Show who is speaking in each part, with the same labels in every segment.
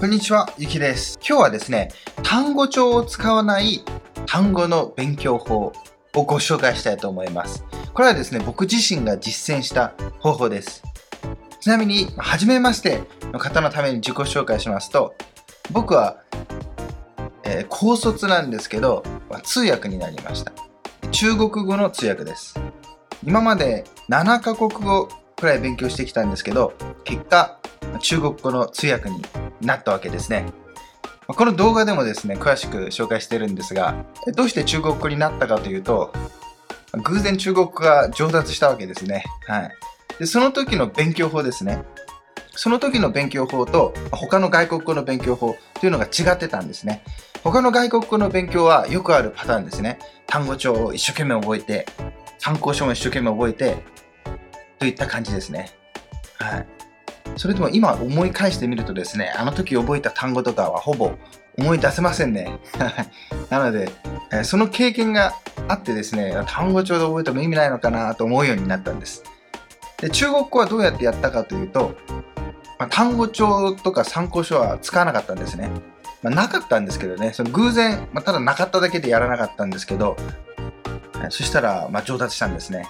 Speaker 1: こんにちは、ゆきです。今日はですね、単語帳を使わない単語の勉強法をご紹介したいと思います。これはですね、僕自身が実践した方法です。ちなみに、初めましての方のために自己紹介しますと、僕は、えー高卒なんですけど、通訳になりました。中国語の通訳です。今まで7カ国語くらい勉強してきたんですけど、結果、中国語の通訳になったわけですね。この動画でもですね、詳しく紹介してるんですが、どうして中国語になったかというと、偶然中国語が上達したわけですね。はい。で、その時の勉強法ですね。その時の勉強法と他の外国語の勉強法というのが違ってたんですね。他の外国語の勉強はよくあるパターンですね。単語帳を一生懸命覚えて、参考書も一生懸命覚えて、といった感じですね。はい。それでも今思い返してみるとですね、あの時覚えた単語とかはほぼ思い出せませんね。なので、えその経験があってですね、単語帳で覚えても意味ないのかなと思うようになったんです。で、中国語はどうやってやったかというと、まあ単語帳とか参考書は使わなかったんですね。まあ、なかったんですけどね、その偶然、まあ、ただなかっただけでやらなかったんですけど、そしたら、ま、上達したんですね。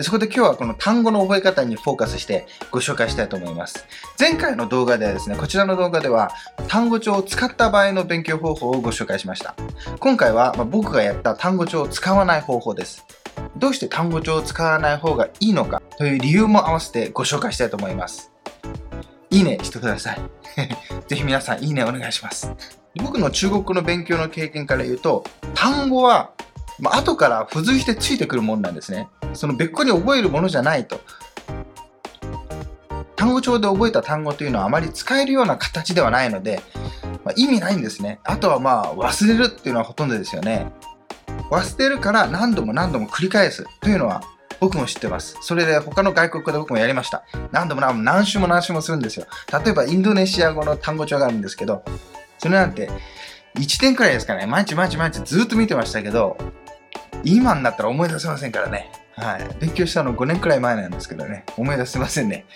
Speaker 1: でそこで今日はこの単語の覚え方にフォーカスしてご紹介したいと思います。前回の動画ではですね、こちらの動画では単語帳を使った場合の勉強方法をご紹介しました。今回はま僕がやった単語帳を使わない方法です。どうして単語帳を使わない方がいいのかという理由も合わせてご紹介したいと思います。いいねしてください。ぜひ皆さんいいねお願いします。僕の中国語の勉強の経験から言うと、単語はまあ、後から付随してついてくるもんなんですね。その別個に覚えるものじゃないと。単語帳で覚えた単語というのはあまり使えるような形ではないので、まあ、意味ないんですね。あとはまあ忘れるっていうのはほとんどですよね。忘れるから何度も何度も繰り返すというのは僕も知ってます。それで他の外国語で僕もやりました。何度も何度も何週も何週もするんですよ。例えばインドネシア語の単語帳があるんですけど、それなんて1点くらいですかね。毎日毎日毎日ずっと見てましたけど、今になったら思い出せませんからね。はい。勉強したの5年くらい前なんですけどね。思い出せませんね。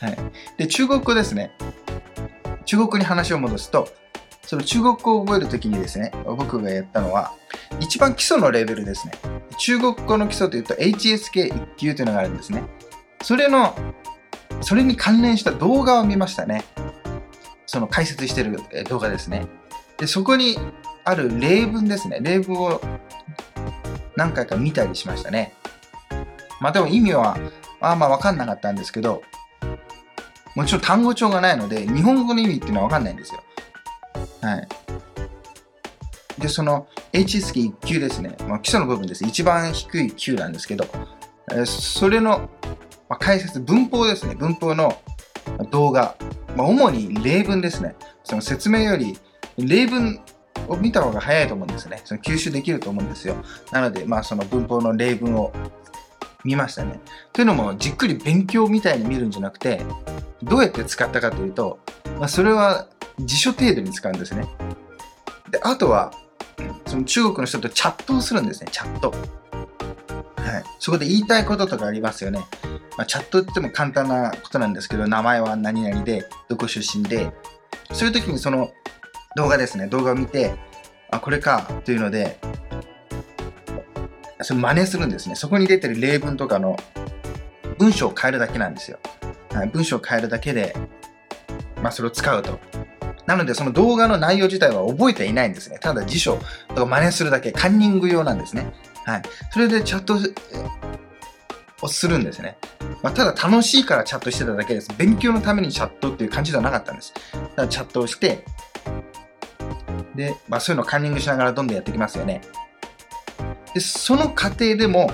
Speaker 1: はい。で、中国語ですね。中国語に話を戻すと、その中国語を覚えるときにですね、僕がやったのは、一番基礎のレベルですね。中国語の基礎というと HSK1 級というのがあるんですね。それの、それに関連した動画を見ましたね。その解説してる動画ですね。で、そこにある例文ですね。例文を何回か見たりしましたね。まあでも意味はまあまあ分かんなかったんですけど、もちろん単語帳がないので、日本語の意味っていうのは分かんないんですよ。はい。で、その HSK1 級ですね。まあ、基礎の部分です。一番低い級なんですけど、えーそれの、まあ、解説、文法ですね。文法の動画。まあ、主に例文ですね。その説明より、例文を見た方が早いと思うんですね。その吸収できると思うんですよ。なので、まあ、その文法の例文を見ましたね。というのも、じっくり勉強みたいに見るんじゃなくて、どうやって使ったかというと、まあ、それは辞書程度に使うんですね。で、あとは、その中国の人とチャットをするんですね、チャット。はい。そこで言いたいこととかありますよね。まあ、チャットって言っても簡単なことなんですけど、名前は何々で、どこ出身で、そういう時にその動画ですね、動画を見て、あ、これか、というので、その真似するんですね。そこに出てる例文とかの文章を変えるだけなんですよ。はい、文章を変えるだけで、まあ、それを使うと。なので、その動画の内容自体は覚えていないんですね。ただ辞書とか真似するだけ、カンニング用なんですね。はい。それでチャットをするんですね。まあ、ただ楽しいからチャットしてただけです。勉強のためにチャットっていう感じではなかったんです。ただチャットをして、で、まあ、そういうのをカンニングしながらどんどんやっていきますよね。で、その過程でも、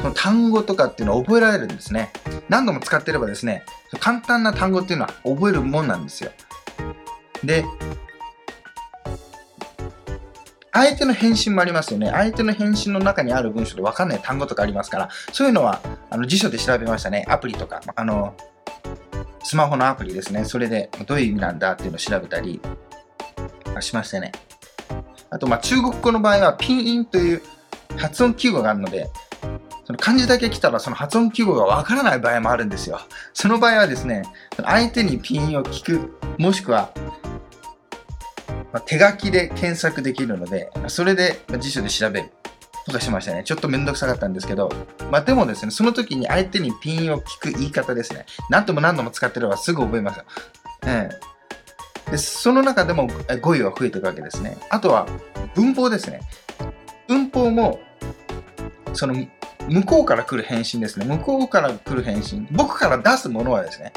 Speaker 1: その単語とかっていうのは覚えられるんですね。何度も使ってればですね、簡単な単語っていうのは覚えるもんなんですよ。で、相手の返信もありますよね。相手の返信の中にある文章で分かんない単語とかありますから、そういうのはあの辞書で調べましたね。アプリとか、あの、スマホのアプリですね。それでどういう意味なんだっていうのを調べたりしましたね。あと、ま、中国語の場合はピンインという発音記号があるので、その漢字だけ来たらその発音記号がわからない場合もあるんですよ。その場合はですね、相手にピンインを聞く、もしくはま、手書きで検索できるので、それで辞書で調べるとかしましたね。ちょっとめんどくさかったんですけど、まあでもですね、その時に相手にピンを聞く言い方ですね。何度も何度も使ってればすぐ覚えますよ。ええでその中でも語彙は増えていくわけですね。あとは文法ですね。文法も、その向こうから来る返信ですね。向こうから来る返信。僕から出すものはですね、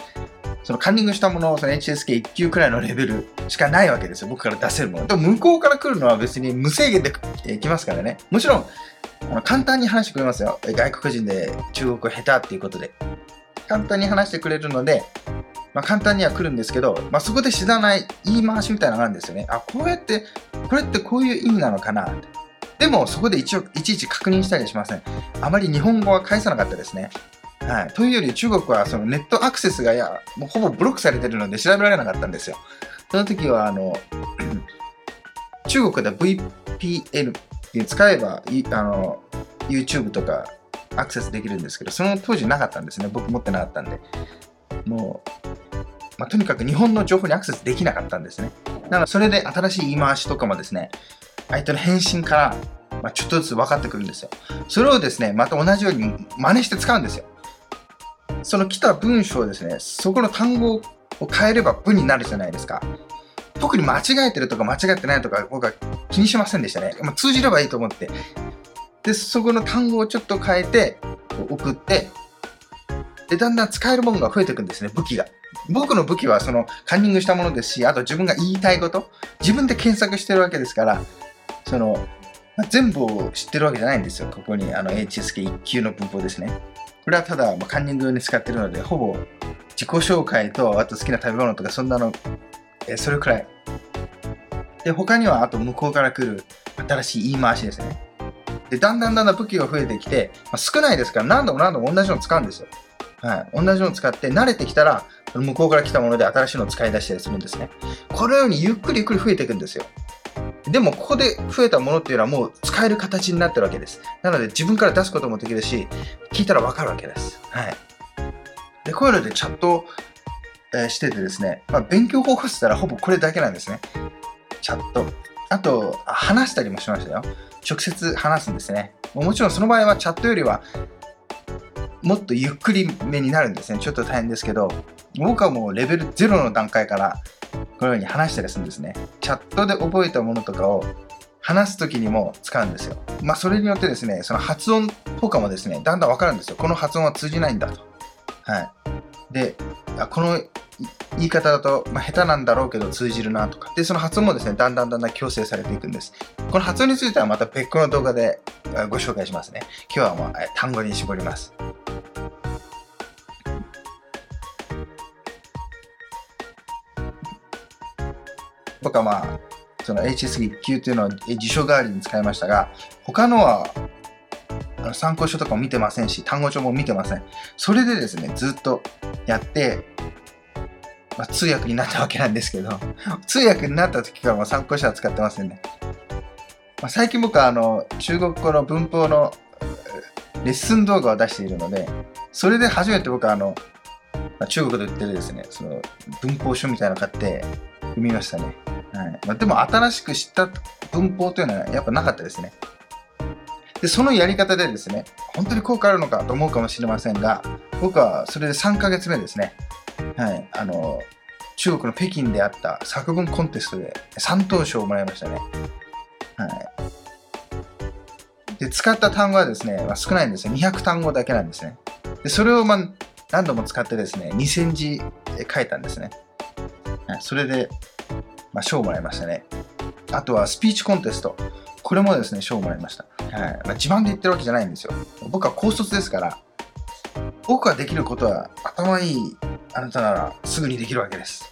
Speaker 1: そのカンニングしたもの、その HSK1 級くらいのレベルしかないわけですよ。僕から出せるもの。でも向こうから来るのは別に無制限で来ますからね。もちろん、あの簡単に話してくれますよ。外国人で中国語下手っていうことで。簡単に話してくれるので、まあ、簡単には来るんですけど、まあ、そこで知らない言い回しみたいなのがあるんですよね。あ、こうやって、これってこういう意味なのかな。でも、そこで一応いちいち確認したりしません。あまり日本語は返さなかったですね。はい。というより中国はそのネットアクセスがや、もうほぼブロックされてるので調べられなかったんですよ。その時は、あの、中国で VPN って使えば、あの、YouTube とかアクセスできるんですけど、その当時なかったんですね。僕持ってなかったんで。もう、まあ、とにかく日本の情報にアクセスできなかったんですね。なので、それで新しい言い回しとかもですね、相手の返信から、ま、ちょっとずつ分かってくるんですよ。それをですね、また同じように真似して使うんですよ。その来た文章をですね、そこの単語を変えれば文になるじゃないですか。特に間違えてるとか間違ってないとか僕は気にしませんでしたね。まあ、通じればいいと思って。で、そこの単語をちょっと変えて送って、で、だんだん使えるものが増えていくんですね、武器が。僕の武器はそのカンニングしたものですし、あと自分が言いたいこと、自分で検索してるわけですから、そのま、全部を知ってるわけじゃないんですよ。ここにあの HSK1 級の文法ですね。これはただ、まあ、カンニング用に使ってるので、ほぼ自己紹介と、あと好きな食べ物とか、そんなの、えそれくらい。で、他には、あと向こうから来る新しい言い回しですね。で、だんだんだんだん武器が増えてきて、まあ、少ないですから何度も何度も同じの使うんですよ。はい。同じのを使って慣れてきたら、向こうから来たもので新しいのを使い出したりするんですね。このようにゆっくりゆっくり増えていくんですよ。でも、ここで増えたものっていうのはもう使える形になってるわけです。なので、自分から出すこともできるし、聞いたらわかるわけです。はい。で、こういうのでチャット、えー、しててですね、まあ、勉強方法って言ったらほぼこれだけなんですね。チャット。あと、話したりもしましたよ。直接話すんですね。もちろんその場合はチャットよりはもっとゆっくりめになるんですね。ちょっと大変ですけど、僕はもうレベル0の段階からこのように話したりするんですね。チャットで覚えたものとかを話す時にも使うんですよ。まあそれによってですね、その発音とかもですね、だんだんわかるんですよ。この発音は通じないんだと。はい。で、あこの言い方だと、まあ、下手なんだろうけど通じるなとか。で、その発音もですね、だんだんだんだん強制されていくんです。この発音についてはまた別個の動画でご紹介しますね。今日はもう単語に絞ります。僕はまあ、その HS1 級というのは辞書代わりに使いましたが、他のは参考書とかも見てませんし、単語帳も見てません。それでですね、ずっとやって、まあ、通訳になったわけなんですけど、通訳になった時からも参考書は使ってませんね。まあ、最近僕はあの中国語の文法のレッスン動画を出しているので、それで初めて僕はあの、まあ、中国で売ってるですね、その文法書みたいなの買って読みましたね。はい、でも新しく知った文法というのはやっぱなかったですね。で、そのやり方でですね、本当に効果あるのかと思うかもしれませんが、僕はそれで3ヶ月目ですね。はい。あの、中国の北京であった作文コンテストで3等賞をもらいましたね。はい。で、使った単語はですね、まあ、少ないんですよ。200単語だけなんですね。で、それをまあ何度も使ってですね、2000字書いたんですね。はい、それで、まあ、賞をもらいましたね。あとはスピーチコンテスト。これもですね、賞をもらいました。はいまあ、自慢で言ってるわけじゃないんですよ。僕は高卒ですから、僕ができることは頭いいあなたならすぐにできるわけです。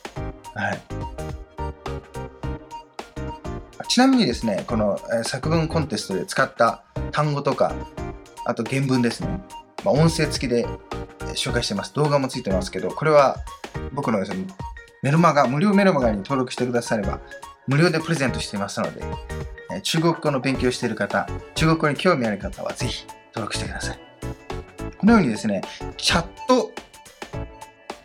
Speaker 1: はい。ちなみにですね、この作文コンテストで使った単語とか、あと原文ですね、まあ、音声付きで紹介してます。動画もついてますけど、これは僕のですね、メルマガ、無料メルマガに登録してくだされば、無料でプレゼントしていますので、中国語の勉強している方、中国語に興味ある方はぜひ登録してください。このようにですね、チャット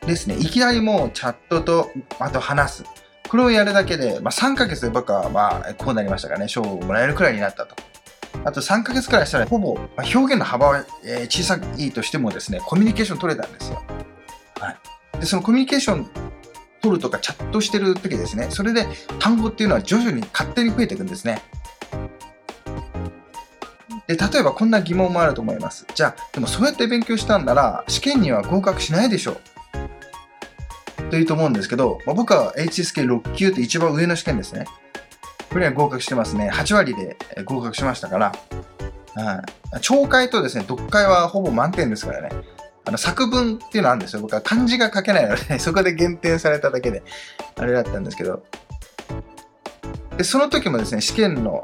Speaker 1: ですね、いきなりもうチャットと、あと話す。これをやるだけで、まあ、3ヶ月で僕は、まあ、こうなりましたからね、賞をもらえるくらいになったと。あと3ヶ月くらいしたら、ほぼ、ま、表現の幅は、え、小さいとしてもですね、コミュニケーション取れたんですよ。はい。で、そのコミュニケーション取るとかチャットしてる時ですね、それで単語っていうのは徐々に勝手に増えていくんですね。で、例えばこんな疑問もあると思います。じゃあ、でもそうやって勉強したんなら、試験には合格しないでしょというと思うんですけど、まあ、僕は HSK6 級って一番上の試験ですね。これは合格してますね。8割で合格しましたから。はい。聴解とですね、読解はほぼ満点ですからね。あの作文っていうのあるんですよ。僕は漢字が書けないので、そこで減点されただけで、あれだったんですけど。で、その時もですね、試験の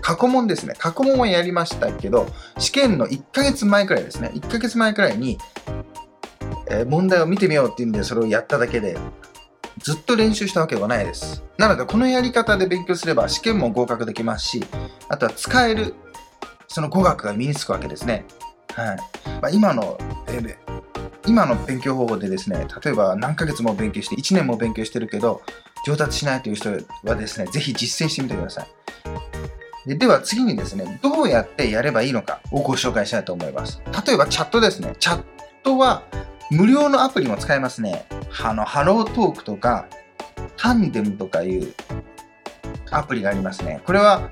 Speaker 1: 過去問ですね。過去問はやりましたけど、試験の1ヶ月前くらいですね。1ヶ月前くらいに、えー、問題を見てみようっていうんで、それをやっただけで、ずっと練習したわけではないです。なので、このやり方で勉強すれば試験も合格できますし、あとは使える、その語学が身につくわけですね。はい。まあ、今の、えー、今の勉強方法でですね、例えば何ヶ月も勉強して、1年も勉強してるけど、上達しないという人はですね、ぜひ実践してみてください。ででは次にですね、どうやってやればいいのかをご紹介したいと思います。例えばチャットですね。チャットは無料のアプリも使えますね。あの、ハロートークとか、タンデムとかいうアプリがありますね。これは、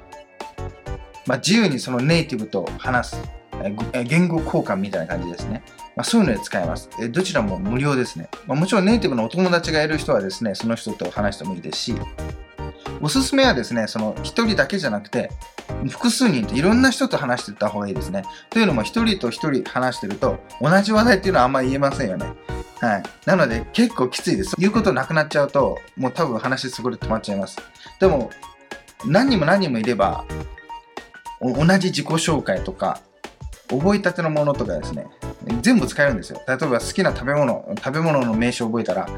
Speaker 1: まあ、自由にそのネイティブと話す、言語交換みたいな感じですね。まあ、そういうので使えます。どちらも無料ですね。まあ、もちろんネイティブのお友達がいる人はですね、その人と話してもいいですし、おすすめはですね、その一人だけじゃなくて、複数人といろんな人と話していった方がいいですね。というのも一人と一人話してると同じ話題っていうのはあんまり言えませんよね。はい。なので結構きついです。言うことなくなっちゃうともう多分話そこで止まっちゃいます。でも何人も何人もいれば同じ自己紹介とか覚えたてのものとかですね、全部使えるんですよ。例えば好きな食べ物、食べ物の名称を覚えたら、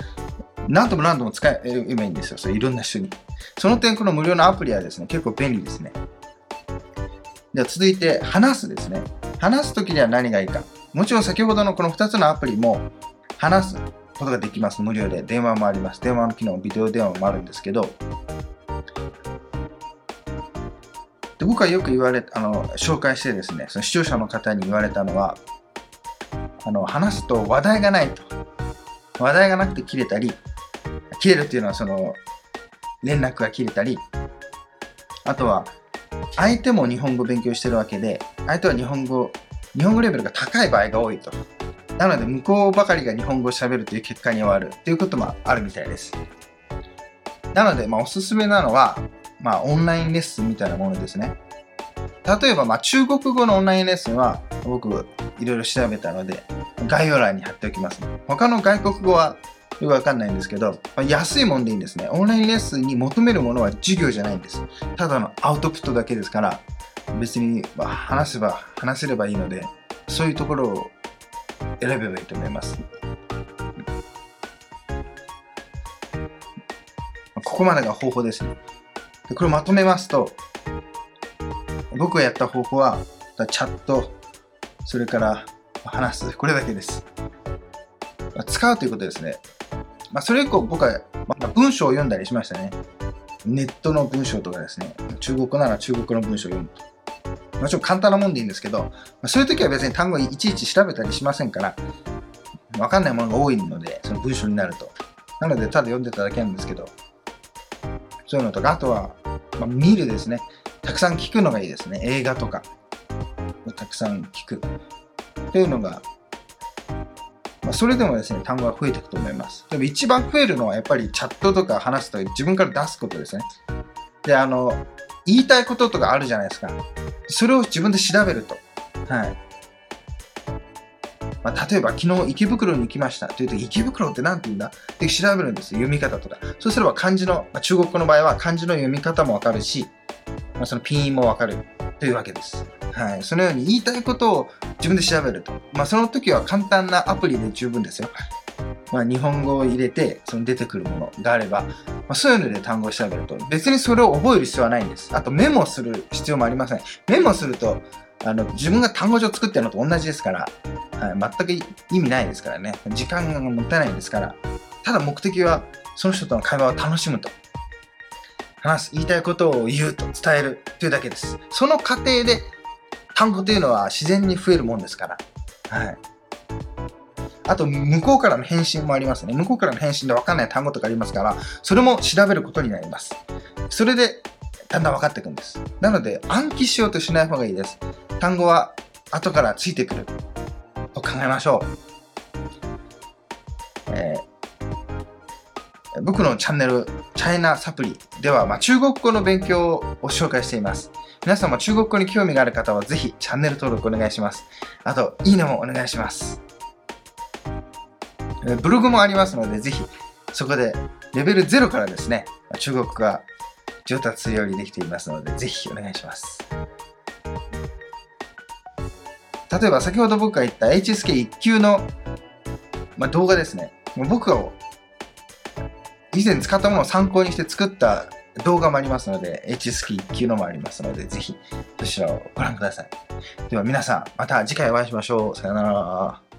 Speaker 1: 何度も何度も使えばいいんですよ。それいろんな人に。その点、この無料のアプリはですね、結構便利ですね。では続いて、話すですね。話すときには何がいいか。もちろん先ほどのこの2つのアプリも話すことができます。無料で。電話もあります。電話の機能、ビデオ電話もあるんですけど、僕はよく言われ、あの、紹介してですね、その視聴者の方に言われたのは、あの、話すと話題がないと。話題がなくて切れたり、切れるっていうのはその連絡が切れたりあとは相手も日本語勉強してるわけで相手は日本語日本語レベルが高い場合が多いとなので向こうばかりが日本語を喋るという結果に終わるということもあるみたいですなので、まあ、おすすめなのは、まあ、オンラインレッスンみたいなものですね例えば、まあ、中国語のオンラインレッスンは僕いろいろ調べたので概要欄に貼っておきます、ね、他の外国語はよくわかんないんですけど、まあ、安いもんでいいんですね。オンラインレッスンに求めるものは授業じゃないんです。ただのアウトプットだけですから、別に、ま話せば、話せればいいので、そういうところを選べばいいと思います。ここまでが方法ですね。これをまとめますと、僕がやった方法は、チャット、それから話す、これだけです。使うということですね。まあ、それ以降僕は、まあ、文章を読んだりしましたね。ネットの文章とかですね。中国なら中国の文章を読むと。もちろん簡単なもんでいいんですけど、まあ、そういう時は別に単語いちいち調べたりしませんから、わかんないものが多いので、その文章になると。なので、ただ読んでただけなんですけど、そういうのとか、あとは、まあ、見るですね。たくさん聞くのがいいですね。映画とかをたくさん聞く。というのがまあ、それでもですね、単語は増えていくと思います。でも一番増えるのはやっぱりチャットとか話すと自分から出すことですね。で、あの、言いたいこととかあるじゃないですか。それを自分で調べると。はい。まあ、例えば昨日池袋に行きましたと言うと池袋って何て言うんだ？って調べるんですよ読み方とか。そうすれば漢字の、まあ、中国語の場合は漢字の読み方もわかるし、まあ、そのピン音もわかるというわけです。はい。そのように言いたいことを自分で調べると。まあ、その時は簡単なアプリで十分ですよ。まあ、日本語を入れて、その出てくるものがあれば、まあ、そういうので単語を調べると、別にそれを覚える必要はないんです。あとメモする必要もありません。メモすると、あの、自分が単語帳作ってるのと同じですから、はい、全く意味ないですからね。時間がもったいないですから、ただ目的はその人との会話を楽しむと。話す、言いたいことを言うと伝えるというだけです。その過程で単語というのは自然に増えるもんですから。はい。あと、向こうからの返信もありますね。向こうからの返信で分かんない単語とかありますから、それも調べることになります。それで、だんだん分かっていくんです。なので、暗記しようとしない方がいいです。単語は後からついてくると考えましょう。えー、僕のチャンネル、チャイナサプリでは、まあ、中国語の勉強を紹介しています。皆さんも中国語に興味がある方はぜひチャンネル登録お願いします。あと、いいねもお願いします。ブログもありますので、ぜひそこでレベル0からですね、中国語が上達するようにできていますので、ぜひお願いします。例えば先ほど僕が言った HSK1 級の、まあ、動画ですね。僕が以前使ったものを参考にして作った動画もありますので、HSK1 級のもありますので、ぜひそちらをご覧ください。では皆さん、また次回お会いしましょう。さよなら。